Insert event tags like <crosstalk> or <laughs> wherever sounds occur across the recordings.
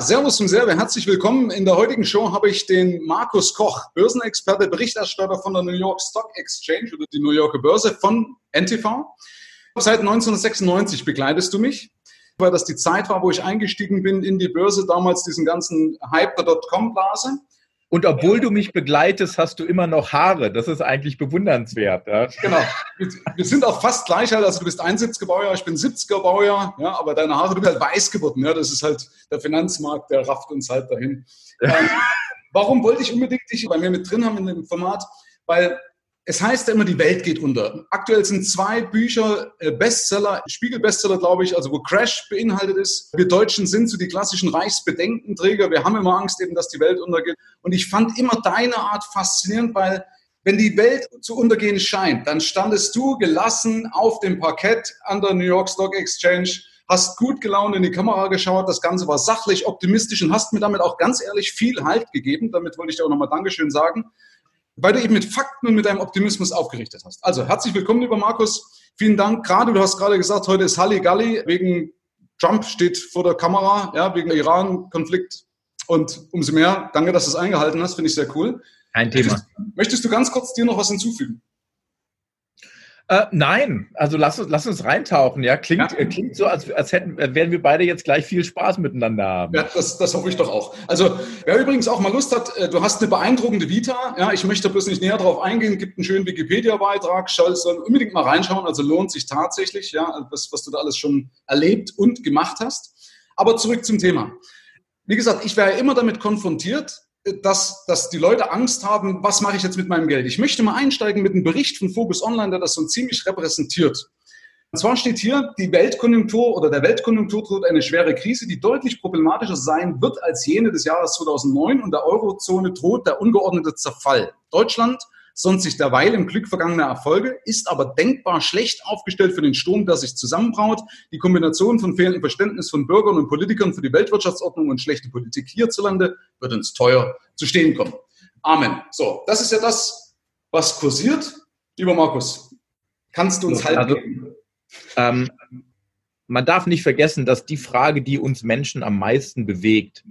Servus und Serve, herzlich willkommen. In der heutigen Show habe ich den Markus Koch, Börsenexperte, Berichterstatter von der New York Stock Exchange oder die New Yorker Börse von NTV. Seit 1996 begleitest du mich, weil das die Zeit war, wo ich eingestiegen bin in die Börse, damals diesen ganzen Hype der Dotcom-Blase. Und obwohl du mich begleitest, hast du immer noch Haare. Das ist eigentlich bewundernswert. Ja? Genau. Wir sind auch fast gleich alt. Also du bist 71er Baujahr, ich bin 70er Baujahr. Ja, aber deine Haare, du bist halt weiß geworden. Ja, das ist halt der Finanzmarkt, der rafft uns halt dahin. <laughs> Ähm, warum wollte ich unbedingt dich bei mir mit drin haben in dem Format? Weil es heißt ja immer, die Welt geht unter. Aktuell sind zwei Bücher äh, Bestseller, Spiegel-Bestseller, glaube ich, also wo Crash beinhaltet ist. Wir Deutschen sind so die klassischen Reichsbedenkenträger. Wir haben immer Angst eben, dass die Welt untergeht. Und ich fand immer deine Art faszinierend, weil wenn die Welt zu untergehen scheint, dann standest du gelassen auf dem Parkett an der New York Stock Exchange, hast gut gelaunt in die Kamera geschaut, das Ganze war sachlich, optimistisch und hast mir damit auch ganz ehrlich viel Halt gegeben. Damit wollte ich dir auch nochmal Dankeschön sagen weil du eben mit Fakten und mit deinem Optimismus aufgerichtet hast. Also herzlich willkommen, lieber Markus. Vielen Dank. Gerade, du hast gerade gesagt, heute ist Halligalli wegen Trump steht vor der Kamera, ja, wegen Iran-Konflikt. Und umso mehr, danke, dass du es eingehalten hast, finde ich sehr cool. Kein Thema. Möchtest, möchtest du ganz kurz dir noch was hinzufügen? Äh, nein, also lass uns, lass uns reintauchen. Ja, klingt, ja. Äh, klingt so, als, als hätten, werden wir beide jetzt gleich viel Spaß miteinander haben. Ja, das, das hoffe ich doch auch. Also, wer übrigens auch mal Lust hat, äh, du hast eine beeindruckende Vita. Ja, ich möchte bloß nicht näher darauf eingehen. Gibt einen schönen Wikipedia-Beitrag. Soll unbedingt mal reinschauen. Also lohnt sich tatsächlich, ja, das, was du da alles schon erlebt und gemacht hast. Aber zurück zum Thema. Wie gesagt, ich wäre immer damit konfrontiert, dass, dass die Leute Angst haben, was mache ich jetzt mit meinem Geld? Ich möchte mal einsteigen mit einem Bericht von Focus Online, der das so ziemlich repräsentiert. Und zwar steht hier, die Weltkonjunktur oder der Weltkonjunktur droht eine schwere Krise, die deutlich problematischer sein wird als jene des Jahres 2009 und der Eurozone droht der ungeordnete Zerfall. Deutschland sonst sich derweil im Glück vergangener Erfolge, ist aber denkbar schlecht aufgestellt für den Sturm, der sich zusammenbraut. Die Kombination von fehlendem Verständnis von Bürgern und Politikern für die Weltwirtschaftsordnung und schlechte Politik hierzulande wird uns teuer zu stehen kommen. Amen. So, das ist ja das, was kursiert. Lieber Markus, kannst du uns halt also, ähm, man darf nicht vergessen, dass die Frage, die uns Menschen am meisten bewegt,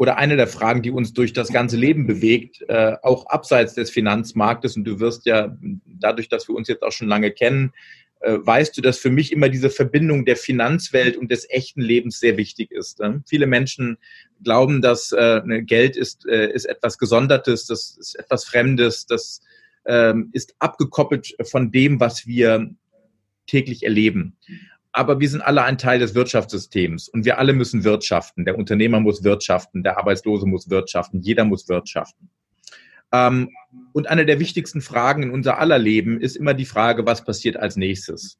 oder eine der Fragen, die uns durch das ganze Leben bewegt, äh, auch abseits des Finanzmarktes. Und du wirst ja dadurch, dass wir uns jetzt auch schon lange kennen, äh, weißt du, dass für mich immer diese Verbindung der Finanzwelt und des echten Lebens sehr wichtig ist. Ne? Viele Menschen glauben, dass äh, ne, Geld ist, äh, ist etwas Gesondertes, das ist etwas Fremdes, das ähm, ist abgekoppelt von dem, was wir täglich erleben aber wir sind alle ein Teil des Wirtschaftssystems und wir alle müssen wirtschaften. Der Unternehmer muss wirtschaften, der Arbeitslose muss wirtschaften, jeder muss wirtschaften. Ähm, und eine der wichtigsten Fragen in unser aller Leben ist immer die Frage, was passiert als nächstes?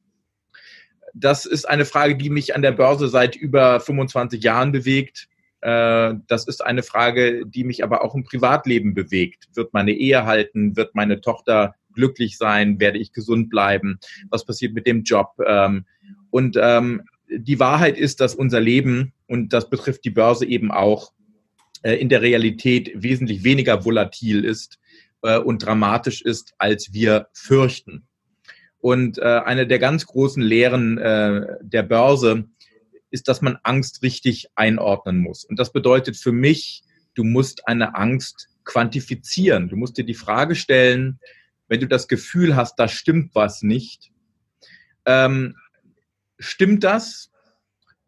Das ist eine Frage, die mich an der Börse seit über 25 Jahren bewegt. Äh, das ist eine Frage, die mich aber auch im Privatleben bewegt. Wird meine Ehe halten? Wird meine Tochter glücklich sein? Werde ich gesund bleiben? Was passiert mit dem Job? Ähm, und ähm, die Wahrheit ist, dass unser Leben, und das betrifft die Börse eben auch, äh, in der Realität wesentlich weniger volatil ist äh, und dramatisch ist, als wir fürchten. Und äh, eine der ganz großen Lehren äh, der Börse ist, dass man Angst richtig einordnen muss. Und das bedeutet für mich, du musst eine Angst quantifizieren. Du musst dir die Frage stellen, wenn du das Gefühl hast, da stimmt was nicht, ähm, Stimmt das?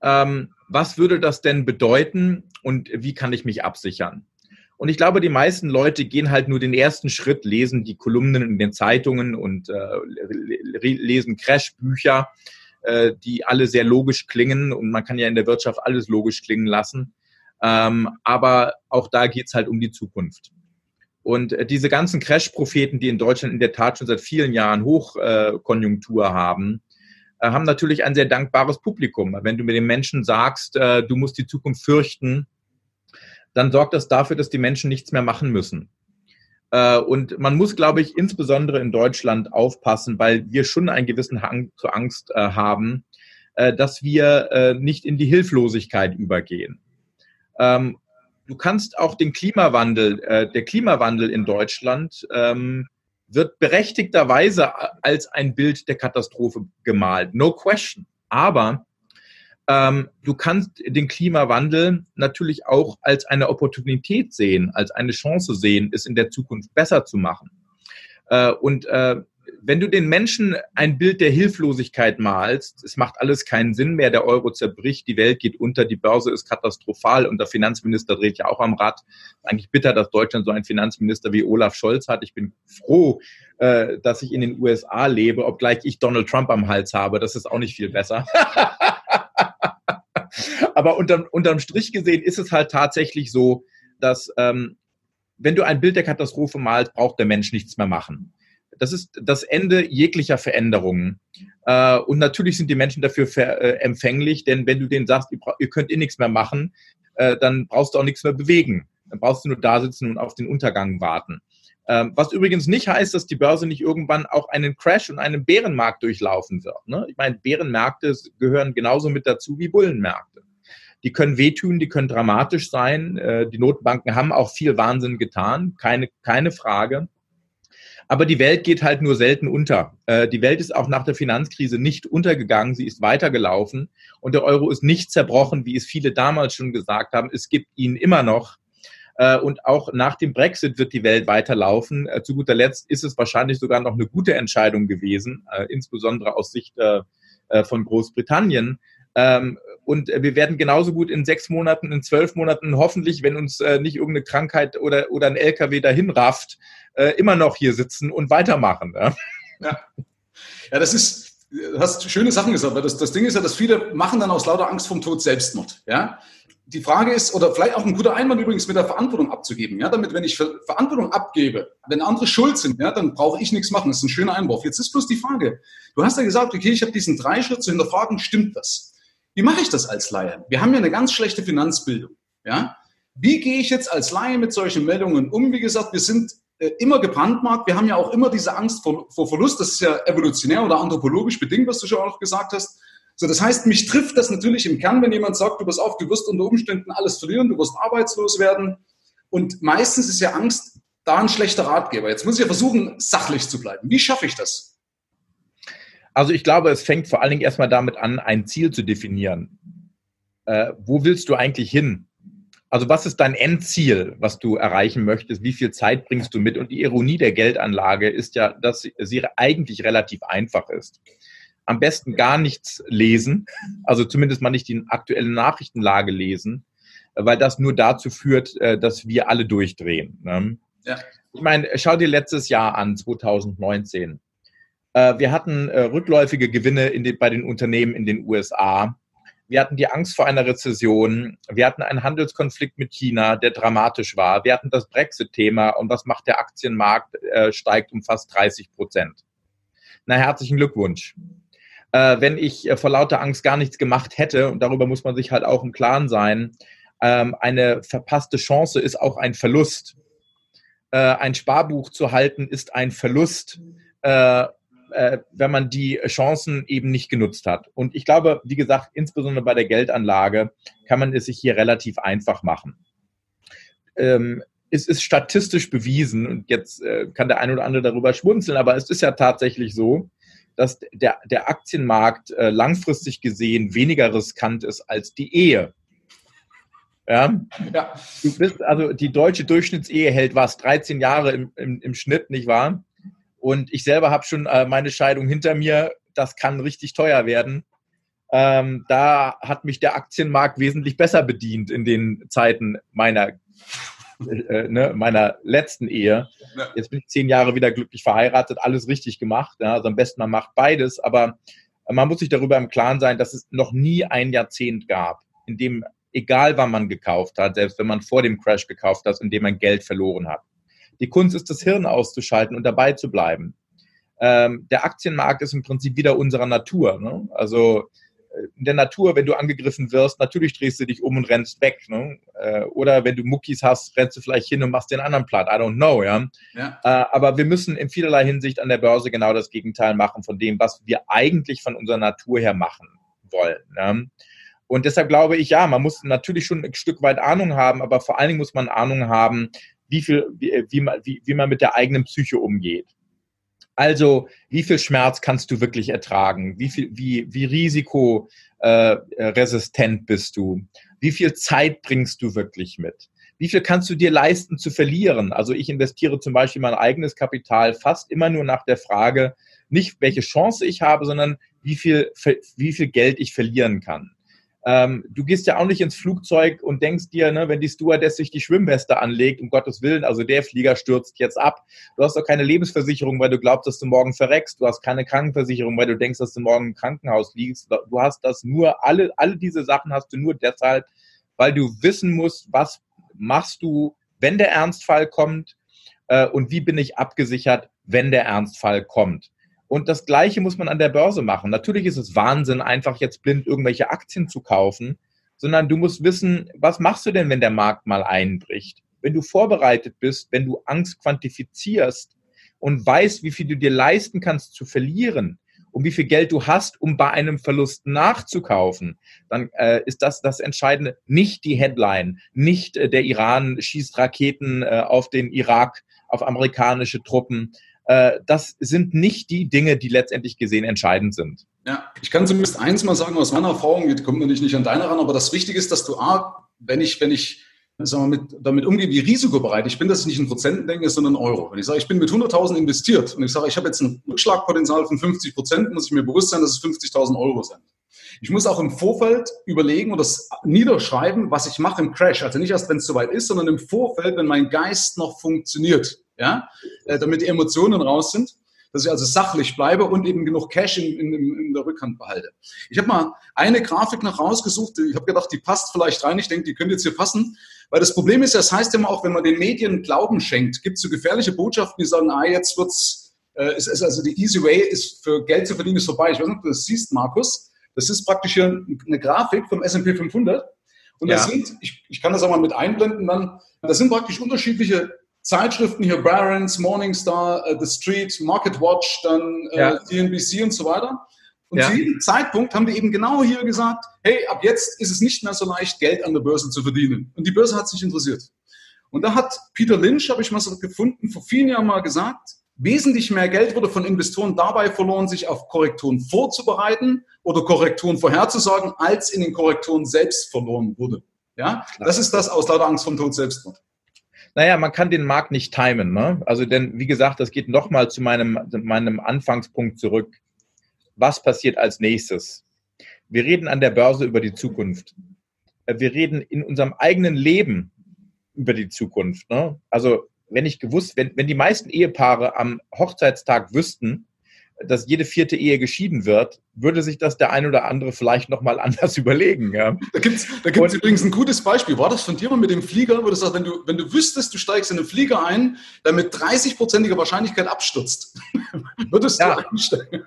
Ähm, was würde das denn bedeuten und wie kann ich mich absichern? Und ich glaube, die meisten Leute gehen halt nur den ersten Schritt, lesen die Kolumnen in den Zeitungen und äh, lesen Crash-Bücher, äh, die alle sehr logisch klingen. Und man kann ja in der Wirtschaft alles logisch klingen lassen. Ähm, aber auch da geht's halt um die Zukunft. Und äh, diese ganzen Crash-Propheten, die in Deutschland in der Tat schon seit vielen Jahren Hochkonjunktur haben, haben natürlich ein sehr dankbares Publikum. Wenn du mit den Menschen sagst, äh, du musst die Zukunft fürchten, dann sorgt das dafür, dass die Menschen nichts mehr machen müssen. Äh, und man muss, glaube ich, insbesondere in Deutschland aufpassen, weil wir schon einen gewissen Hang zur Angst haben, dass wir nicht in die Hilflosigkeit übergehen. Ähm, du kannst auch den Klimawandel, der Klimawandel in Deutschland ähm, wird berechtigterweise als ein Bild der Katastrophe gemalt. No question. Aber ähm, du kannst den Klimawandel natürlich auch als eine Opportunität sehen, als eine Chance sehen, es in der Zukunft besser zu machen. Äh, und äh, wenn du den Menschen ein Bild der Hilflosigkeit malst, es macht alles keinen Sinn mehr, der Euro zerbricht, die Welt geht unter, die Börse ist katastrophal und der Finanzminister dreht ja auch am Rad. Eigentlich bitter, dass Deutschland so einen Finanzminister wie Olaf Scholz hat. Ich bin froh, äh, dass ich in den USA lebe, obgleich ich Donald Trump am Hals habe. Das ist auch nicht viel besser. <laughs> Aber unterm, unterm Strich gesehen ist es halt tatsächlich so, dass ähm, wenn du ein Bild der Katastrophe malst, braucht der Mensch nichts mehr machen. Das ist das Ende jeglicher Veränderungen. Äh, und natürlich sind die Menschen dafür äh, empfänglich, denn wenn du denen sagst, ihr, ihr könnt eh nichts mehr machen, äh, dann brauchst du auch nichts mehr bewegen. Dann brauchst du nur da sitzen und auf den Untergang warten. Ähm, was übrigens nicht heißt, dass die Börse nicht irgendwann auch einen Crash und einen Bärenmarkt durchlaufen wird. Ne? Ich meine, Bärenmärkte gehören genauso mit dazu wie Bullenmärkte. Die können wehtun, die können dramatisch sein. Äh, die Notenbanken haben auch viel Wahnsinn getan, keine, keine Frage. Aber die Welt geht halt nur selten unter. Äh, die Welt ist auch nach der Finanzkrise nicht untergegangen, sie ist weitergelaufen und der Euro ist nicht zerbrochen, wie es viele damals schon gesagt haben. Es gibt ihn immer noch. Äh, und auch nach dem Brexit wird die Welt weiterlaufen. Äh, zu guter Letzt ist es wahrscheinlich sogar noch eine gute Entscheidung gewesen, insbesondere aus Sicht von Großbritannien. Ähm, und wir werden genauso gut in sechs Monaten, in zwölf Monaten, hoffentlich, wenn uns nicht irgendeine Krankheit oder, oder ein LKW dahin rafft, immer noch hier sitzen und weitermachen. Ja, ja. ja das ist, du hast schöne Sachen gesagt, weil das, das Ding ist ja, dass viele machen dann aus lauter Angst vom Tod Selbstmord. Ja? die Frage ist, oder vielleicht auch ein guter Einwand übrigens mit der Verantwortung abzugeben, ja, damit, wenn ich Verantwortung abgebe, wenn andere schuld sind, ja, dann brauche ich nichts machen. Das ist ein schöner Einwurf. Jetzt ist bloß die Frage, du hast ja gesagt, okay, ich habe diesen Dreischritt zu hinterfragen, stimmt das? Wie mache ich das als Laie? Wir haben ja eine ganz schlechte Finanzbildung, ja. Wie gehe ich jetzt als Laie mit solchen Meldungen um? Wie gesagt, wir sind äh, immer gebrandmarkt. Wir haben ja auch immer diese Angst vor, vor Verlust. Das ist ja evolutionär oder anthropologisch bedingt, was du schon auch gesagt hast. So, das heißt, mich trifft das natürlich im Kern, wenn jemand sagt, du pass auf, du wirst unter Umständen alles verlieren, du wirst arbeitslos werden. Und meistens ist ja Angst da ein schlechter Ratgeber. Jetzt muss ich ja versuchen, sachlich zu bleiben. Wie schaffe ich das? Also ich glaube, es fängt vor allen Dingen erstmal damit an, ein Ziel zu definieren. Äh, wo willst du eigentlich hin? Also was ist dein Endziel, was du erreichen möchtest? Wie viel Zeit bringst du mit? Und die Ironie der Geldanlage ist ja, dass sie eigentlich relativ einfach ist am besten gar nichts lesen, also zumindest mal nicht die aktuelle Nachrichtenlage lesen, weil das nur dazu führt, äh, dass wir alle durchdrehen. Ne? Ja. Ich meine, schau dir letztes Jahr an, 2019. Äh, wir hatten äh, rückläufige Gewinne den, bei den Unternehmen in den USA. Wir hatten die Angst vor einer Rezession. Wir hatten einen Handelskonflikt mit China, der dramatisch war. Wir hatten das Brexit-Thema und was macht der Aktienmarkt? steigt um fast 30 Prozent. Na, herzlichen Glückwunsch äh, wenn ich äh, vor lauter Angst gar nichts gemacht hätte, und darüber muss man sich halt auch im Klaren sein, ähm, eine verpasste Chance ist auch ein Verlust. Äh, ein Sparbuch zu halten ist ein Verlust, äh, wenn man die Chancen eben nicht genutzt hat. Und ich glaube, wie gesagt, insbesondere bei der Geldanlage kann man es sich hier relativ einfach machen. Ähm, es ist statistisch bewiesen, und jetzt äh, kann der eine oder andere darüber schmunzeln, aber es ist ja tatsächlich so, dass der, der Aktienmarkt äh, langfristig gesehen weniger riskant ist als die Ehe. Ja? ja. Du bist, also die deutsche Durchschnittsehe hält was, 13 Jahre im, im, im Schnitt, nicht wahr? Und ich selber habe schon äh, meine Scheidung hinter mir. Das kann richtig teuer werden. Ähm, da hat mich der Aktienmarkt wesentlich besser bedient in den Zeiten meiner äh, ne, meiner letzten Ehe. Jetzt bin ich zehn Jahre wieder glücklich verheiratet, alles richtig gemacht. Ja, also am besten man macht beides, aber man muss sich darüber im Klaren sein, dass es noch nie ein Jahrzehnt gab, in dem, egal wann man gekauft hat, selbst wenn man vor dem Crash gekauft hat, in dem man Geld verloren hat. Die Kunst ist, das Hirn auszuschalten und dabei zu bleiben. Ähm, der Aktienmarkt ist im Prinzip wieder unserer Natur. Ne? Also in der Natur, wenn du angegriffen wirst, natürlich drehst du dich um und rennst weg. Ne? Äh, oder wenn du Muckis hast, rennst du vielleicht hin und machst den anderen platt. I don't know, ja. ja. Äh, aber wir müssen in vielerlei Hinsicht an der Börse genau das Gegenteil machen von dem, was wir eigentlich von unserer Natur her machen wollen. Ne? Und deshalb glaube ich, ja, man muss natürlich schon ein Stück weit Ahnung haben, aber vor allen Dingen muss man Ahnung haben, wie viel, wie, wie, man, wie, wie man mit der eigenen Psyche umgeht. Also, wie viel Schmerz kannst du wirklich ertragen? Wie viel, wie, wie risikoresistent bist du? Wie viel Zeit bringst du wirklich mit? Wie viel kannst du dir leisten zu verlieren? Also ich investiere zum Beispiel mein eigenes Kapital fast immer nur nach der Frage, nicht welche Chance ich habe, sondern wie viel, wie viel Geld ich verlieren kann. Ähm, du gehst ja auch nicht ins Flugzeug und denkst dir, ne, wenn die Stewardess sich die Schwimmweste anlegt, um Gottes Willen, also der Flieger stürzt jetzt ab. Du hast doch keine Lebensversicherung, weil du glaubst, dass du morgen verreckst. Du hast keine Krankenversicherung, weil du denkst, dass du morgen im Krankenhaus liegst. Du hast das nur, alle, alle diese Sachen hast du nur deshalb, weil du wissen musst, was machst du, wenn der Ernstfall kommt äh, und wie bin ich abgesichert, wenn der Ernstfall kommt. Und das Gleiche muss man an der Börse machen. Natürlich ist es Wahnsinn, einfach jetzt blind irgendwelche Aktien zu kaufen, sondern du musst wissen, was machst du denn, wenn der Markt mal einbricht? Wenn du vorbereitet bist, wenn du Angst quantifizierst und weißt, wie viel du dir leisten kannst zu verlieren und wie viel Geld du hast, um bei einem Verlust nachzukaufen, dann äh, ist das das Entscheidende. Nicht die Headline, nicht äh, der Iran schießt Raketen äh, auf den Irak, auf amerikanische Truppen, äh, das sind nicht die Dinge, die letztendlich gesehen entscheidend sind. Ja, ich kann zumindest eins mal sagen aus meiner Erfahrung, die kommt natürlich nicht an deine ran, aber das Wichtige ist, dass du A, wenn ich, wenn ich sagen wir, mit, damit umgehe, wie risikobereit ich bin, dass ich nicht in Prozenten denke, sondern in Euro. Wenn ich sage, ich bin mit 100.000 investiert und ich sage, ich habe jetzt ein Rückschlagpotenzial von 50 Prozent, muss ich mir bewusst sein, dass es 50.000 Euro sind. Ich muss auch im Vorfeld überlegen oder niederschreiben, was ich mache im Crash. Also nicht erst, wenn es soweit ist, sondern im Vorfeld, wenn mein Geist noch funktioniert ja, äh, damit die Emotionen raus sind, dass ich also sachlich bleibe und eben genug Cash in, in, in der Rückhand behalte. Ich habe mal eine Grafik noch rausgesucht, ich habe gedacht, die passt vielleicht rein, ich denke, die könnte jetzt hier passen, weil das Problem ist, das heißt immer auch, wenn man den Medien Glauben schenkt, gibt es so gefährliche Botschaften, die sagen, ah, jetzt wird's, äh, es ist also die easy way, ist für Geld zu verdienen, ist vorbei. Ich weiß nicht, ob du das siehst, Markus. Das ist praktisch hier eine Grafik vom S&P 500. Und ja. das sind, ich, ich kann das auch mal mit einblenden dann, das sind praktisch unterschiedliche Zeitschriften hier, Barron's, Morningstar, uh, The Street, Market Watch, dann uh, ja. CNBC und so weiter. Und ja. zu jedem Zeitpunkt haben die eben genau hier gesagt, hey, ab jetzt ist es nicht mehr so leicht, Geld an der Börse zu verdienen. Und die Börse hat sich interessiert. Und da hat Peter Lynch, habe ich mal so gefunden, vor vielen Jahren mal gesagt, wesentlich mehr Geld wurde von Investoren dabei verloren, sich auf Korrekturen vorzubereiten oder Korrekturen vorherzusagen, als in den Korrekturen selbst verloren wurde. Ja, das ist das aus lauter Angst vom Tod Selbstmord. Naja, man kann den Markt nicht timen. Ne? Also, denn wie gesagt, das geht nochmal zu meinem, meinem Anfangspunkt zurück. Was passiert als nächstes? Wir reden an der Börse über die Zukunft. Wir reden in unserem eigenen Leben über die Zukunft. Ne? Also, wenn ich gewusst, wenn, wenn die meisten Ehepaare am Hochzeitstag wüssten, dass jede vierte Ehe geschieden wird, würde sich das der ein oder andere vielleicht nochmal <laughs> anders überlegen. Ja. Da gibt es da gibt's übrigens ein gutes Beispiel. War das von dir mal mit dem Flieger, wo du sagst, wenn du, wenn du wüsstest, du steigst in einen Flieger ein, der mit 30-prozentiger Wahrscheinlichkeit abstürzt, <laughs> würdest ja. du einsteigen?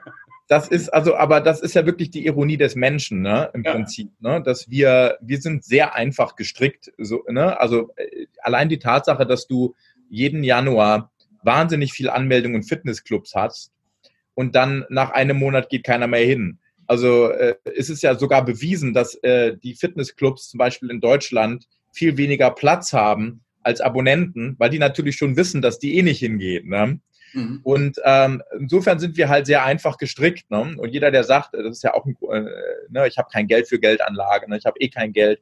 Das ist also, aber das ist ja wirklich die Ironie des Menschen, ne, im ja. Prinzip, ne, dass wir, wir sind sehr einfach gestrickt, so, ne, also äh, allein die Tatsache, dass du jeden Januar wahnsinnig viel Anmeldungen in Fitnessclubs hast, und dann nach einem Monat geht keiner mehr hin. Also äh, es ist ja sogar bewiesen, dass äh, die Fitnessclubs zum Beispiel in Deutschland viel weniger Platz haben als Abonnenten, weil die natürlich schon wissen, dass die eh nicht hingehen. Ne? Mhm. Und ähm, insofern sind wir halt sehr einfach gestrickt. Ne? Und jeder, der sagt, das ist ja auch, ein, äh, ne, ich habe kein Geld für Geldanlage, ne? ich habe eh kein Geld,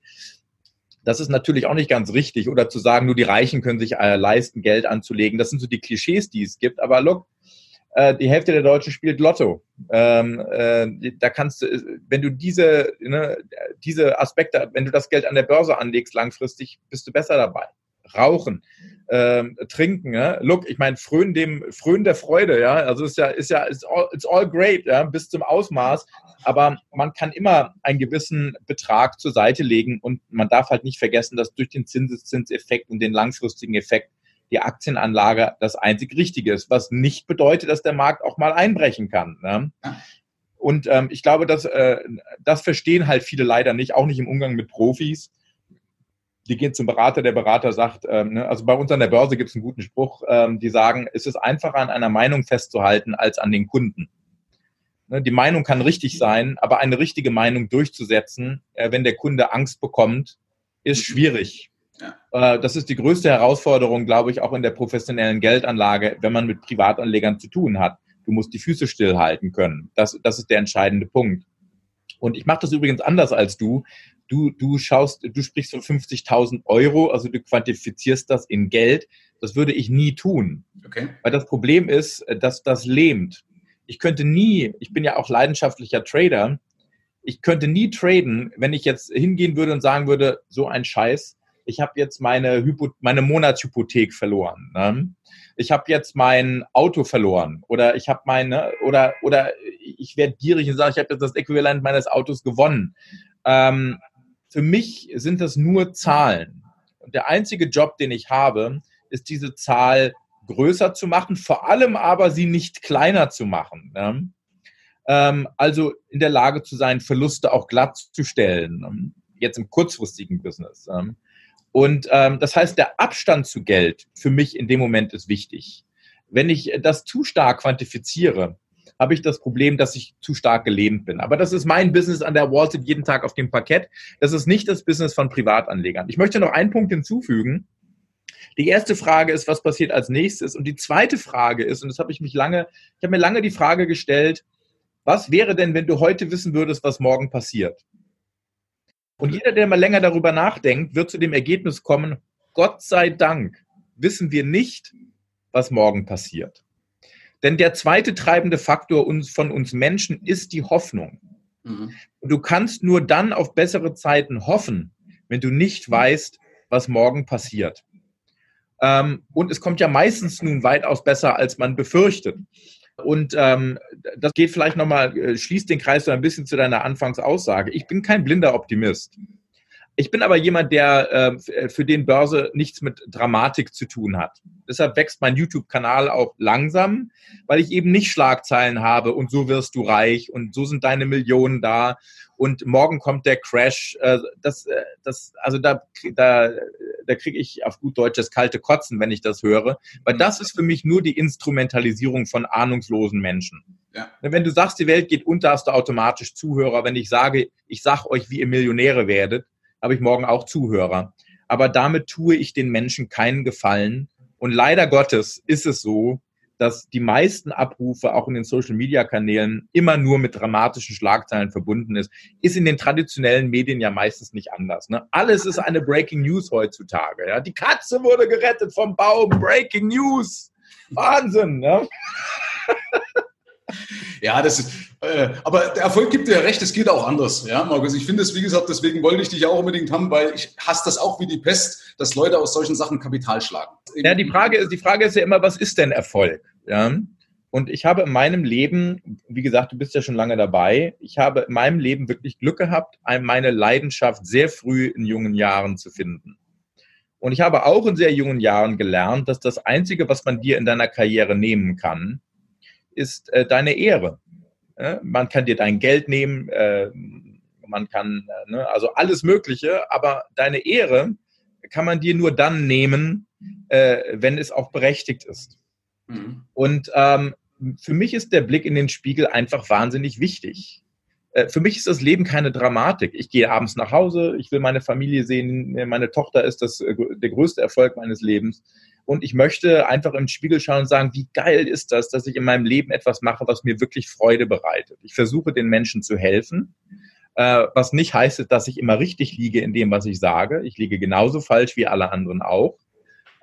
das ist natürlich auch nicht ganz richtig. Oder zu sagen, nur die Reichen können sich äh, leisten, Geld anzulegen. Das sind so die Klischees, die es gibt. Aber look, äh, die Hälfte der Deutschen spielt Lotto. Ähm, äh, da kannst du, wenn du diese, ne, diese Aspekte, wenn du das Geld an der Börse anlegst, langfristig bist du besser dabei. Rauchen, ähm, trinken, ja. Look, ich meine, frönen dem, frönen der Freude, ja. Also ist ja, ist ja, it's all, it's all great, ja, bis zum Ausmaß. Aber man kann immer einen gewissen Betrag zur Seite legen und man darf halt nicht vergessen, dass durch den Zinseszinseffekt und den langfristigen Effekt die Aktienanlage das einzig Richtige ist, was nicht bedeutet, dass der Markt auch mal einbrechen kann. Ne? Und ähm, ich glaube, dass, äh, das verstehen halt viele leider nicht, auch nicht im Umgang mit Profis. Die gehen zum Berater, der Berater sagt, ähm, ne, also bei uns an der Börse gibt es einen guten Spruch, ähm, die sagen, es ist einfacher an einer Meinung festzuhalten als an den Kunden. Ne, die Meinung kann richtig sein, aber eine richtige Meinung durchzusetzen, äh, wenn der Kunde Angst bekommt, ist schwierig. Ja. Äh, das ist die größte Herausforderung, glaube ich, auch in der professionellen Geldanlage, wenn man mit Privatanlegern zu tun hat. Du musst die Füße stillhalten können. Das, das ist der entscheidende Punkt. Und ich mache das übrigens anders als du. Du, du schaust, du sprichst von 50.000 Euro, also du quantifizierst das in Geld. Das würde ich nie tun. Okay. Weil das Problem ist, dass das lähmt. Ich könnte nie, ich bin ja auch leidenschaftlicher Trader, ich könnte nie traden, wenn ich jetzt hingehen würde und sagen würde, so ein Scheiß, ich habe jetzt meine, Hypo meine Monatshypothek verloren. Ne? Ich habe jetzt mein Auto verloren oder ich habe meine oder oder ich werde gierig und sage, ich habe jetzt das Äquivalent meines Autos gewonnen. Ähm, für mich sind das nur Zahlen. Und der einzige Job, den ich habe, ist diese Zahl größer zu machen, vor allem aber sie nicht kleiner zu machen. Ne? Ähm, also in der Lage zu sein, Verluste auch glatt zu stellen, ne? jetzt im kurzfristigen Business. Ne? Und ähm, das heißt, der Abstand zu Geld für mich in dem Moment ist wichtig. Wenn ich das zu stark quantifiziere, habe ich das Problem, dass ich zu stark gelähmt bin. Aber das ist mein Business an der Wall Street jeden Tag auf dem Parkett. Das ist nicht das Business von Privatanlegern. Ich möchte noch einen Punkt hinzufügen. Die erste Frage ist, was passiert als nächstes? Und die zweite Frage ist, und das habe ich mich lange, ich habe mir lange die Frage gestellt, was wäre denn, wenn du heute wissen würdest, was morgen passiert? Und jeder, der mal länger darüber nachdenkt, wird zu dem Ergebnis kommen, Gott sei Dank wissen wir nicht, was morgen passiert. Denn der zweite treibende Faktor uns, von uns Menschen ist die Hoffnung. Mhm. Und du kannst nur dann auf bessere Zeiten hoffen, wenn du nicht weißt, was morgen passiert. Ähm, und es kommt ja meistens nun weitaus besser, als man befürchtet. Und ähm, das geht vielleicht nochmal, äh, schließt den Kreis so ein bisschen zu deiner Anfangsaussage. Ich bin kein blinder Optimist. Ich bin aber jemand, der äh, für den Börse nichts mit Dramatik zu tun hat. Deshalb wächst mein YouTube-Kanal auch langsam, weil ich eben nicht Schlagzeilen habe und so wirst du reich und so sind deine Millionen da und morgen kommt der Crash. Äh, das, äh, das, also da, da, da kriege ich auf gut Deutsch das kalte Kotzen, wenn ich das höre, weil das ist für mich nur die Instrumentalisierung von ahnungslosen Menschen. Ja. Wenn du sagst, die Welt geht unter, hast du automatisch Zuhörer. Wenn ich sage, ich sag euch, wie ihr Millionäre werdet, habe ich morgen auch Zuhörer. Aber damit tue ich den Menschen keinen Gefallen. Und leider Gottes ist es so, dass die meisten Abrufe auch in den Social-Media-Kanälen immer nur mit dramatischen Schlagzeilen verbunden ist, ist in den traditionellen Medien ja meistens nicht anders. Ne? Alles ist eine Breaking News heutzutage. Ja? Die Katze wurde gerettet vom Baum. Breaking News. Wahnsinn. Ne? <laughs> Ja, das ist, äh, aber der Erfolg gibt dir ja recht, es geht auch anders, ja, Markus. Ich finde es, wie gesagt, deswegen wollte ich dich auch unbedingt haben, weil ich hasse das auch wie die Pest, dass Leute aus solchen Sachen Kapital schlagen. Ja, die Frage ist, die Frage ist ja immer, was ist denn Erfolg? Ja. Und ich habe in meinem Leben, wie gesagt, du bist ja schon lange dabei, ich habe in meinem Leben wirklich Glück gehabt, meine Leidenschaft sehr früh in jungen Jahren zu finden. Und ich habe auch in sehr jungen Jahren gelernt, dass das Einzige, was man dir in deiner Karriere nehmen kann, ist äh, deine Ehre. Ja? Man kann dir dein Geld nehmen, äh, man kann, äh, ne, also alles Mögliche, aber deine Ehre kann man dir nur dann nehmen, äh, wenn es auch berechtigt ist. Mhm. Und ähm, für mich ist der Blick in den Spiegel einfach wahnsinnig wichtig. Äh, für mich ist das Leben keine Dramatik. Ich gehe abends nach Hause, ich will meine Familie sehen, meine Tochter ist das, äh, der größte Erfolg meines Lebens. Und ich möchte einfach im Spiegel schauen und sagen, wie geil ist das, dass ich in meinem Leben etwas mache, was mir wirklich Freude bereitet. Ich versuche den Menschen zu helfen, äh, was nicht heißt, dass ich immer richtig liege in dem, was ich sage. Ich liege genauso falsch wie alle anderen auch.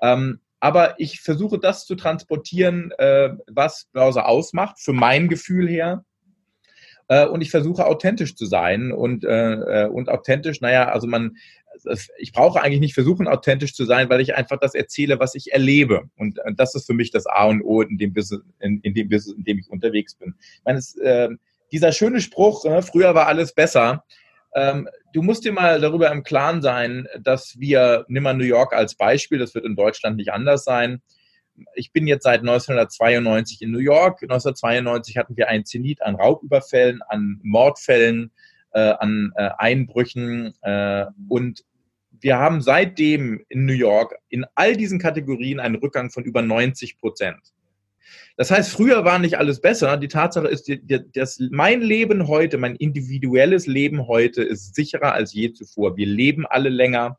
Ähm, aber ich versuche das zu transportieren, äh, was Börse ausmacht, für mein Gefühl her. Äh, und ich versuche authentisch zu sein und, äh, äh und authentisch, naja, also man, ich brauche eigentlich nicht versuchen, authentisch zu sein, weil ich einfach das erzähle, was ich erlebe. Und äh, das ist für mich das A und O in dem Business, in, in dem Business, in dem ich unterwegs bin. Ich meine, es, äh, dieser schöne Spruch, äh, früher war alles besser, ähm, du musst dir mal darüber im Klaren sein, dass wir, nimm mal New York als Beispiel, das wird in Deutschland nicht anders sein. Ich bin jetzt seit 1992 in New York. 1992 hatten wir einen Zenit an Raubüberfällen, an Mordfällen, äh, an äh, Einbrüchen äh, und wir haben seitdem in New York in all diesen Kategorien einen Rückgang von über 90 Prozent. Das heißt, früher war nicht alles besser. Die Tatsache ist, dass mein Leben heute, mein individuelles Leben heute ist sicherer als je zuvor. Wir leben alle länger.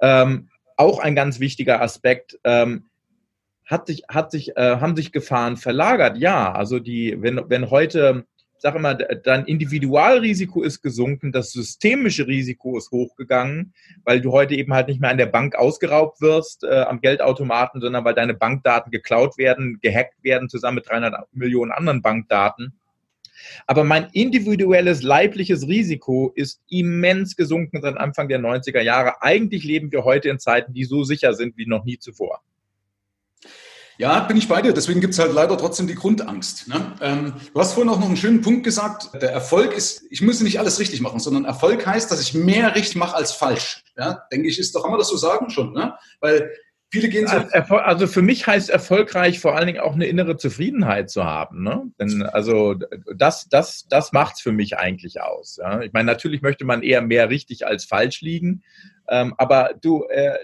Ähm, auch ein ganz wichtiger Aspekt. Ähm, hat sich, hat sich, äh, haben sich Gefahren verlagert? Ja, also die, wenn, wenn heute, sag immer, dein Individualrisiko ist gesunken, das systemische Risiko ist hochgegangen, weil du heute eben halt nicht mehr an der Bank ausgeraubt wirst, äh, am Geldautomaten, sondern weil deine Bankdaten geklaut werden, gehackt werden, zusammen mit 300 Millionen anderen Bankdaten. Aber mein individuelles leibliches Risiko ist immens gesunken seit Anfang der 90er Jahre. Eigentlich leben wir heute in Zeiten, die so sicher sind wie noch nie zuvor. Ja, bin ich bei dir. Deswegen gibt es halt leider trotzdem die Grundangst. Ne? Ähm, du hast vorhin auch noch einen schönen Punkt gesagt. Der Erfolg ist, ich muss nicht alles richtig machen, sondern Erfolg heißt, dass ich mehr richtig mache als falsch. Ja, denke ich, ist doch, kann man das so sagen schon. Ne? Weil viele gehen so. Also für mich heißt erfolgreich vor allen Dingen auch eine innere Zufriedenheit zu haben. Ne? Denn also das, das, das macht's für mich eigentlich aus. Ja? Ich meine, natürlich möchte man eher mehr richtig als falsch liegen. Ähm, aber du, äh,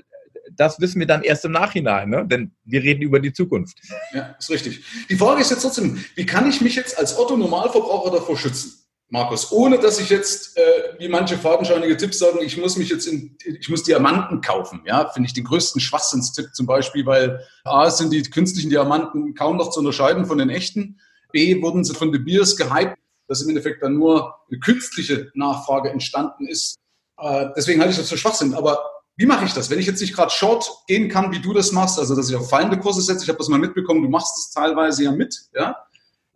das wissen wir dann erst im Nachhinein, ne? denn wir reden über die Zukunft. Ja, ist richtig. Die Frage ist jetzt trotzdem, wie kann ich mich jetzt als Otto-Normalverbraucher davor schützen? Markus, ohne dass ich jetzt, äh, wie manche fadenscheinige Tipps sagen, ich muss mich jetzt in, ich muss Diamanten kaufen, ja, finde ich den größten Schwachsinnstipp zum Beispiel, weil A, sind die künstlichen Diamanten kaum noch zu unterscheiden von den echten, B, wurden sie von De Beers gehypt, dass im Endeffekt dann nur eine künstliche Nachfrage entstanden ist. Äh, deswegen halte ich das für Schwachsinn, aber wie mache ich das? Wenn ich jetzt nicht gerade Short gehen kann, wie du das machst, also dass ich auf fallende Kurse setze, ich habe das mal mitbekommen, du machst das teilweise ja mit, ja?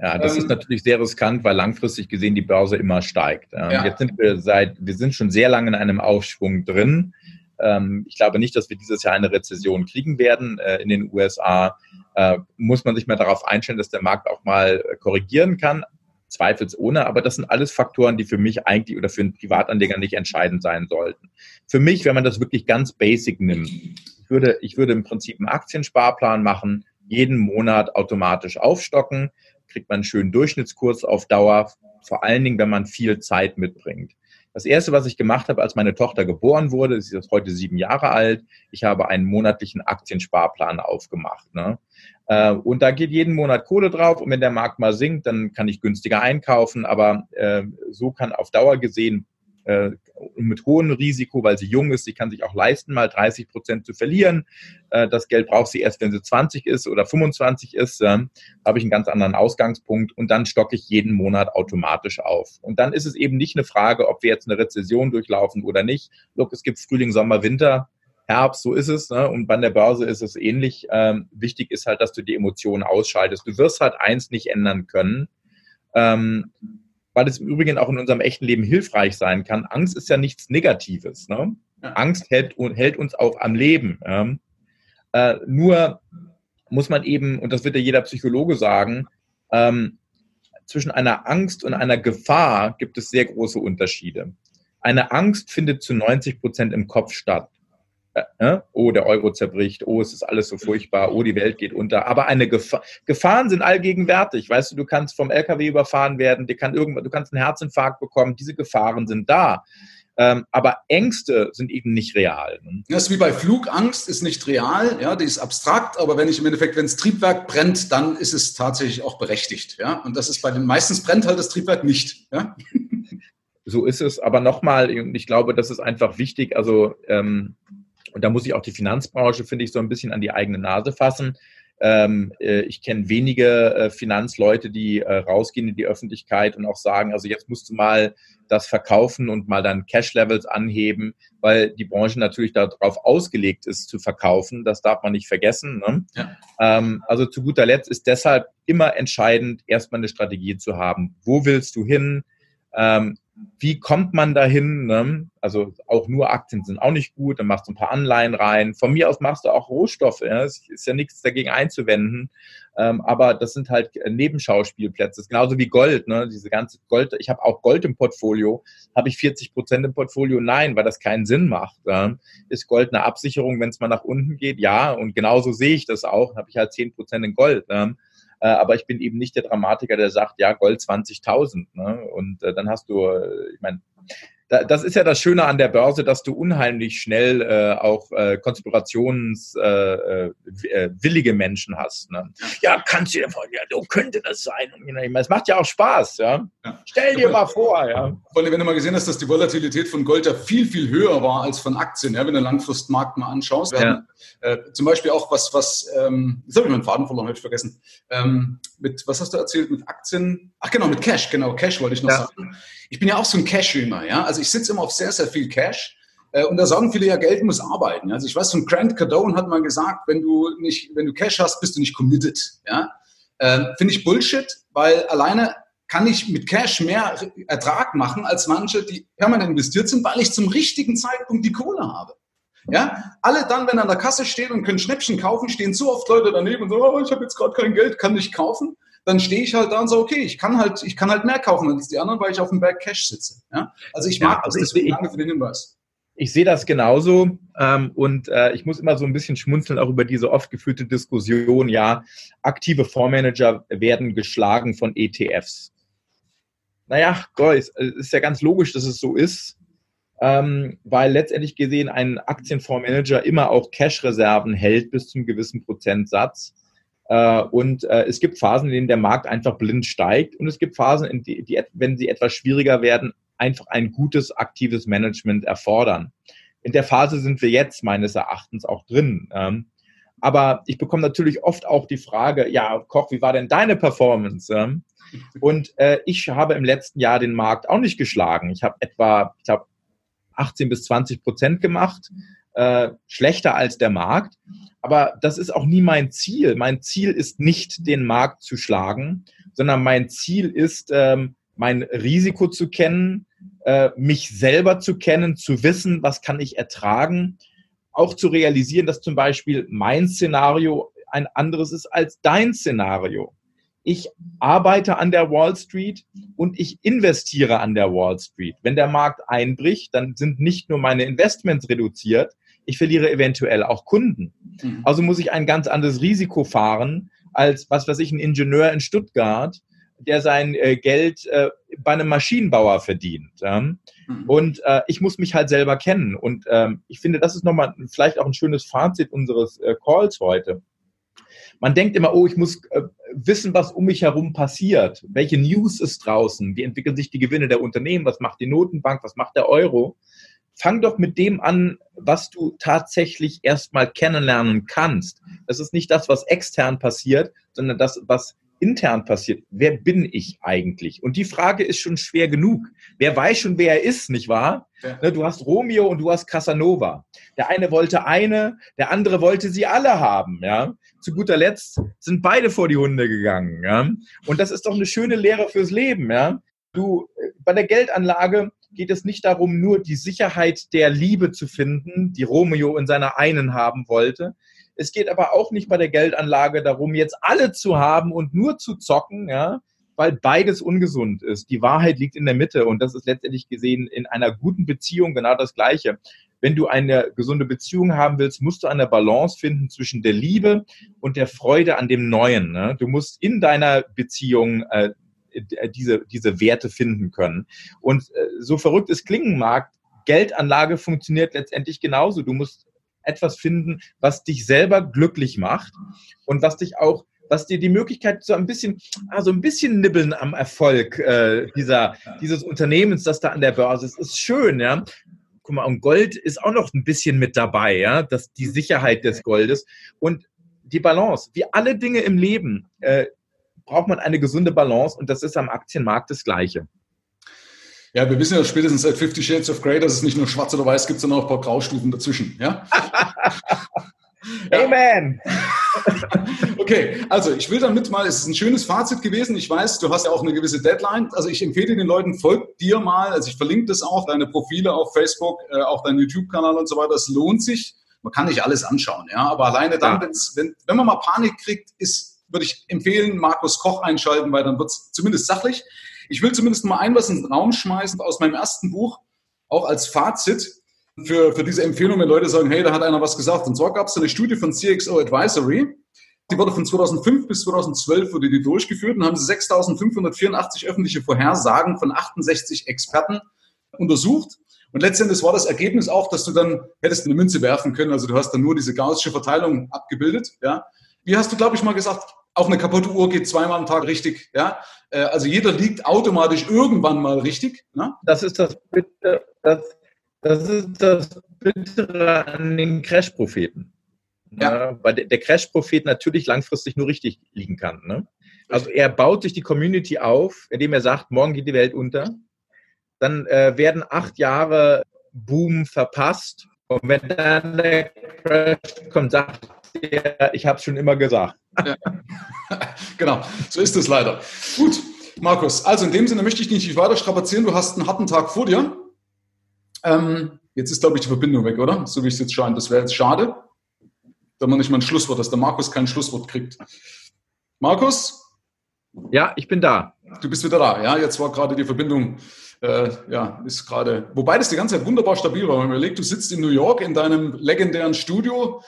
Ja, das ähm, ist natürlich sehr riskant, weil langfristig gesehen die Börse immer steigt. Ähm, ja. Jetzt sind wir seit, wir sind schon sehr lange in einem Aufschwung drin. Ähm, ich glaube nicht, dass wir dieses Jahr eine Rezession kriegen werden äh, in den USA. Äh, muss man sich mal darauf einstellen, dass der Markt auch mal korrigieren kann zweifelsohne, aber das sind alles Faktoren, die für mich eigentlich oder für einen Privatanleger nicht entscheidend sein sollten. Für mich, wenn man das wirklich ganz basic nimmt, ich würde, ich würde im Prinzip einen Aktiensparplan machen, jeden Monat automatisch aufstocken, kriegt man einen schönen Durchschnittskurs auf Dauer, vor allen Dingen, wenn man viel Zeit mitbringt. Das erste, was ich gemacht habe, als meine Tochter geboren wurde, sie ist heute sieben Jahre alt, ich habe einen monatlichen Aktiensparplan aufgemacht. Ne? Äh, und da geht jeden Monat Kohle drauf und wenn der Markt mal sinkt, dann kann ich günstiger einkaufen, aber äh, so kann auf Dauer gesehen äh, mit hohem Risiko, weil sie jung ist, sie kann sich auch leisten, mal 30 Prozent zu verlieren. Äh, das Geld braucht sie erst, wenn sie 20 ist oder 25 ist. Äh, habe ich einen ganz anderen Ausgangspunkt und dann stocke ich jeden Monat automatisch auf. Und dann ist es eben nicht eine Frage, ob wir jetzt eine Rezession durchlaufen oder nicht. Look, es gibt Frühling, Sommer, Winter. Herbst, so ist es. Ne? Und bei der Börse ist es ähnlich. Ähm, wichtig ist halt, dass du die Emotionen ausschaltest. Du wirst halt eins nicht ändern können, ähm, weil es im Übrigen auch in unserem echten Leben hilfreich sein kann. Angst ist ja nichts Negatives. Ne? Angst hält, hält uns auch am Leben. Ähm, äh, nur muss man eben, und das wird ja jeder Psychologe sagen, ähm, zwischen einer Angst und einer Gefahr gibt es sehr große Unterschiede. Eine Angst findet zu 90 Prozent im Kopf statt. Äh, oh, der Euro zerbricht, oh, es ist alles so furchtbar, oh, die Welt geht unter. Aber eine Gefahr, Gefahren sind allgegenwärtig. Weißt du, du kannst vom LKW überfahren werden, dir kann irgendwann, du kannst einen Herzinfarkt bekommen, diese Gefahren sind da. Ähm, aber Ängste sind eben nicht real. Ne? Das ist wie bei Flugangst, ist nicht real, ja, die ist abstrakt, aber wenn ich im Endeffekt, wenn das Triebwerk brennt, dann ist es tatsächlich auch berechtigt, ja. Und das ist bei den meistens brennt halt das Triebwerk nicht, ja. So ist es, aber nochmal, ich glaube, das ist einfach wichtig. Also ähm, und da muss ich auch die Finanzbranche, finde ich, so ein bisschen an die eigene Nase fassen. Ähm, äh, ich kenne wenige äh, Finanzleute, die äh, rausgehen in die Öffentlichkeit und auch sagen, also jetzt musst du mal das verkaufen und mal dann Cash-Levels anheben, weil die Branche natürlich darauf ausgelegt ist zu verkaufen. Das darf man nicht vergessen. Ne? Ja. Ähm, also zu guter Letzt ist deshalb immer entscheidend, erstmal eine Strategie zu haben. Wo willst du hin? Ähm, wie kommt man dahin? Ne? Also auch nur Aktien sind auch nicht gut, dann machst du ein paar Anleihen rein. Von mir aus machst du auch Rohstoffe. Ja? Es ist ja nichts dagegen einzuwenden. Ähm, aber das sind halt Nebenschauspielplätze. Genauso wie Gold. Ne? Diese ganze Gold. Ich habe auch Gold im Portfolio. Habe ich 40 Prozent im Portfolio? Nein, weil das keinen Sinn macht. Ja? Ist Gold eine Absicherung, wenn es mal nach unten geht? Ja. Und genauso sehe ich das auch. Habe ich halt 10 Prozent in Gold. Ja? Äh, aber ich bin eben nicht der Dramatiker, der sagt, ja, Gold 20.000. Ne? Und äh, dann hast du, äh, ich meine, das ist ja das Schöne an der Börse, dass du unheimlich schnell äh, auch äh, konspirationswillige äh, äh, Menschen hast. Ne? Ja, kannst du dir vorstellen, ja, so könnte das sein. Es macht ja auch Spaß. Ja? ja. Stell dir ja, mal vor. Ja. Vor allem, wenn du mal gesehen hast, dass die Volatilität von Gold ja viel, viel höher war als von Aktien, ja, wenn du den Langfristmarkt mal anschaust. Ja. äh, zum Beispiel auch was, was ähm, jetzt habe ich meinen Faden verloren, habe ich vergessen. Ähm, mit, was hast du erzählt, mit Aktien? Ach genau, mit Cash, genau, Cash wollte ich noch sagen. Ich bin ja auch so ein Cash-Streamer, ja. Also ich sitze immer auf sehr, sehr viel Cash. Äh, und da sagen viele ja, Geld muss arbeiten. Also ich weiß, von Grant Cardone hat mal gesagt, wenn du nicht, wenn du Cash hast, bist du nicht committed. Ja? Ähm, Finde ich Bullshit, weil alleine kann ich mit Cash mehr Ertrag machen als manche, die permanent investiert sind, weil ich zum richtigen Zeitpunkt die Kohle habe. Ja, alle dann, wenn an der Kasse stehen und können Schnäppchen kaufen, stehen so oft Leute daneben und sagen, oh, ich habe jetzt gerade kein Geld, kann nicht kaufen dann stehe ich halt da und sage, okay, ich kann halt, ich kann halt mehr kaufen als die anderen, weil ich auf dem Berg Cash sitze. Ja? Also ich mag ja, also das, deswegen danke für den Hinweis. Ich sehe das genauso ähm, und äh, ich muss immer so ein bisschen schmunzeln auch über diese oft geführte Diskussion, ja, aktive Fondsmanager werden geschlagen von ETFs. Naja, es ist ja ganz logisch, dass es so ist, ähm, weil letztendlich gesehen ein Aktienfondsmanager immer auch Cash-Reserven hält bis zum gewissen Prozentsatz und äh, es gibt Phasen, in denen der Markt einfach blind steigt. Und es gibt Phasen, in die, die, wenn sie etwas schwieriger werden, einfach ein gutes, aktives Management erfordern. In der Phase sind wir jetzt meines Erachtens auch drin. Ähm, aber ich bekomme natürlich oft auch die Frage, ja, Koch, wie war denn deine Performance? Ähm, und äh, ich habe im letzten Jahr den Markt auch nicht geschlagen. Ich habe etwa, ich glaube, 18 bis 20 Prozent gemacht, äh, schlechter als der Markt. Aber das ist auch nie mein Ziel. Mein Ziel ist nicht, den Markt zu schlagen, sondern mein Ziel ist, ähm, mein Risiko zu kennen, äh, mich selber zu kennen, zu wissen, was kann ich ertragen, auch zu realisieren, dass zum Beispiel mein Szenario ein anderes ist als dein Szenario. Ich arbeite an der Wall Street und ich investiere an der Wall Street. Wenn der Markt einbricht, dann sind nicht nur meine Investments reduziert, ich verliere eventuell auch Kunden. Mhm. Also muss ich ein ganz anderes Risiko fahren als, was weiß ich, ein Ingenieur in Stuttgart, der sein äh, Geld äh, bei einem Maschinenbauer verdient. Ja? Mhm. Und äh, ich muss mich halt selber kennen. Und ähm, ich finde, das ist nochmal vielleicht auch ein schönes Fazit unseres äh, Calls heute. Man denkt immer, oh, ich muss äh, wissen, was um mich herum passiert. Welche News ist draußen? Wie entwickeln sich die Gewinne der Unternehmen? Was macht die Notenbank? Was macht der Euro? Fang doch mit dem an, was du tatsächlich erstmal kennenlernen kannst. Das ist nicht das, was extern passiert, sondern das, was intern passiert. Wer bin ich eigentlich? Und die Frage ist schon schwer genug. Wer weiß schon, wer er ist, nicht wahr? Ja. Ne, du hast Romeo und du hast Casanova. Der eine wollte eine, der andere wollte sie alle haben, ja. Zu guter Letzt sind beide vor die Hunde gegangen, ja. Und das ist doch eine schöne Lehre fürs Leben, ja. Du, äh, bei der Geldanlage geht es nicht darum, nur die Sicherheit der Liebe zu finden, die Romeo in seiner einen haben wollte. Es geht aber auch nicht bei der Geldanlage darum, jetzt alle zu haben und nur zu zocken, ja, weil beides ungesund ist. Die Wahrheit liegt in der Mitte und das ist letztendlich gesehen in einer guten Beziehung genau das Gleiche. Wenn du eine gesunde Beziehung haben willst, musst du eine Balance finden zwischen der Liebe und der Freude an dem Neuen. Ne? Du musst in deiner Beziehung äh, diese, diese Werte finden können. Und äh, so verrückt es klingen mag, Geldanlage funktioniert letztendlich genauso. Du musst etwas finden, was dich selber glücklich macht und was dich auch was dir die Möglichkeit so ein bisschen, also ein bisschen nibbeln am Erfolg äh, dieser, dieses Unternehmens, das da an der Börse ist, ist schön, ja. Guck mal, und Gold ist auch noch ein bisschen mit dabei, ja, das, die Sicherheit des Goldes und die Balance. Wie alle Dinge im Leben äh, braucht man eine gesunde Balance und das ist am Aktienmarkt das Gleiche. Ja, wir wissen ja spätestens seit 50 Shades of Grey, dass es nicht nur schwarz oder weiß gibt, sondern auch ein paar Graustufen dazwischen. Ja? <laughs> Amen! <laughs> okay, also ich will damit mal, es ist ein schönes Fazit gewesen. Ich weiß, du hast ja auch eine gewisse Deadline. Also ich empfehle den Leuten, folgt dir mal. Also ich verlinke das auch, deine Profile auf Facebook, äh, auch deinen YouTube-Kanal und so weiter. Es lohnt sich. Man kann nicht alles anschauen, ja. Aber alleine dann, ja. wenn, wenn man mal Panik kriegt, ist würde ich empfehlen, Markus Koch einschalten, weil dann wird es zumindest sachlich. Ich will zumindest mal ein was in den Raum schmeißen aus meinem ersten Buch, auch als Fazit für, für diese Empfehlung, wenn Leute sagen, hey, da hat einer was gesagt. Und zwar gab es eine Studie von CXO Advisory, die wurde von 2005 bis 2012 wurde die durchgeführt und haben 6.584 öffentliche Vorhersagen von 68 Experten untersucht. Und letztendlich war das Ergebnis auch, dass du dann hättest eine Münze werfen können. Also du hast dann nur diese gaussische Verteilung abgebildet. Ja. Wie hast du, glaube ich, mal gesagt, auch eine kaputte Uhr geht zweimal am Tag richtig. Ja. Äh, also jeder liegt automatisch irgendwann mal richtig. Ne? Das ist das das, das ist das Bittere an den Crash-Propheten. Ja. Ne? Weil der Crash-Prophet natürlich langfristig nur richtig liegen kann. Ne? Also er baut sich die Community auf, indem er sagt, morgen geht die Welt unter. Dann äh, werden acht Jahre Boom verpasst. Und wenn dann der Crash kommt, sagt er, ich habe es schon immer gesagt. Ja. <laughs> genau, so ist es leider. Gut, Markus, also in dem Sinne möchte ich dich nicht weiter strapazieren. Du hast einen harten Tag vor dir. Ähm, jetzt ist, glaube ich, die Verbindung weg, oder? So wie es jetzt scheint. Das wäre jetzt schade, wenn man nicht mal ein Schlusswort, dass der Markus kein Schlusswort kriegt. Markus? Ja, ich bin da. Du bist wieder da. Ja, jetzt war gerade die Verbindung, äh, ja, ist gerade, wobei das die ganze Zeit wunderbar stabil war. Wenn man überlegt, du sitzt in New York in deinem legendären Studio,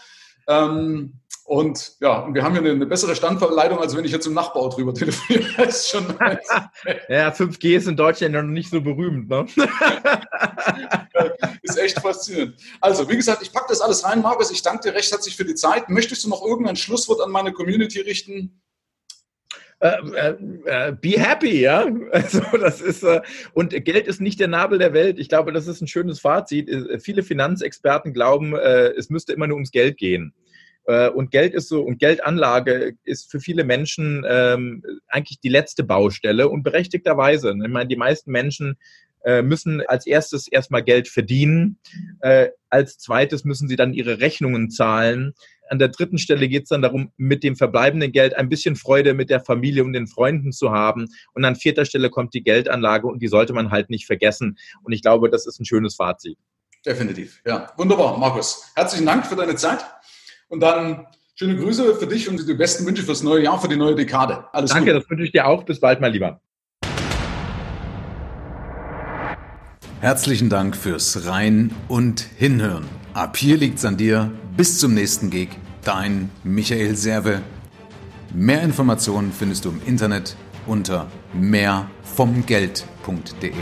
ähm, und ja, wir haben hier eine, eine, bessere Standverleitung, als wenn ich jetzt im Nachbau drüber telefoniere. <laughs> <laughs> Ja, 5G ist in Deutschland noch nicht so berühmt. Ne? <laughs> ist echt faszinierend. Also, wie gesagt, ich packe das alles rein, Markus. Ich danke dir recht herzlich für die Zeit. Möchtest du noch irgendein Schlusswort an meine Community richten? Äh, äh, äh, be happy, ja. Also das ist äh, und Geld ist nicht der Nabel der Welt. Ich glaube, das ist ein schönes Fazit. Äh, viele Finanzexperten glauben, äh, es müsste immer nur ums Geld gehen. Und Geld ist so, und Geldanlage ist für viele Menschen ähm, eigentlich die letzte Baustelle und berechtigterweise. Ich meine, die meisten Menschen müssen als erstes erstmal Geld verdienen. als zweites müssen sie dann ihre Rechnungen zahlen. An der dritten Stelle geht es dann darum, mit dem verbleibenden Geld ein bisschen Freude mit der Familie und den Freunden zu haben. Und an vierter Stelle kommt die Geldanlage und die sollte man halt nicht vergessen. Und ich glaube, das ist ein schönes Fazit. Definitiv. Ja, wunderbar, Markus. Herzlichen Dank für deine Zeit. Und dann schöne Grüße für dich und die besten Wünsche fürs neue Jahr, für die neue Dekade. Alles Danke, gut. das wünsche ich dir auch. Bis bald, mein Lieber. Herzlichen Dank fürs Rein und Hinhören. Ab hier liegt's an dir. Bis zum nächsten Gig. Dein Michael Serve. Mehr Informationen findest du im Internet unter mehrvomgeld.de.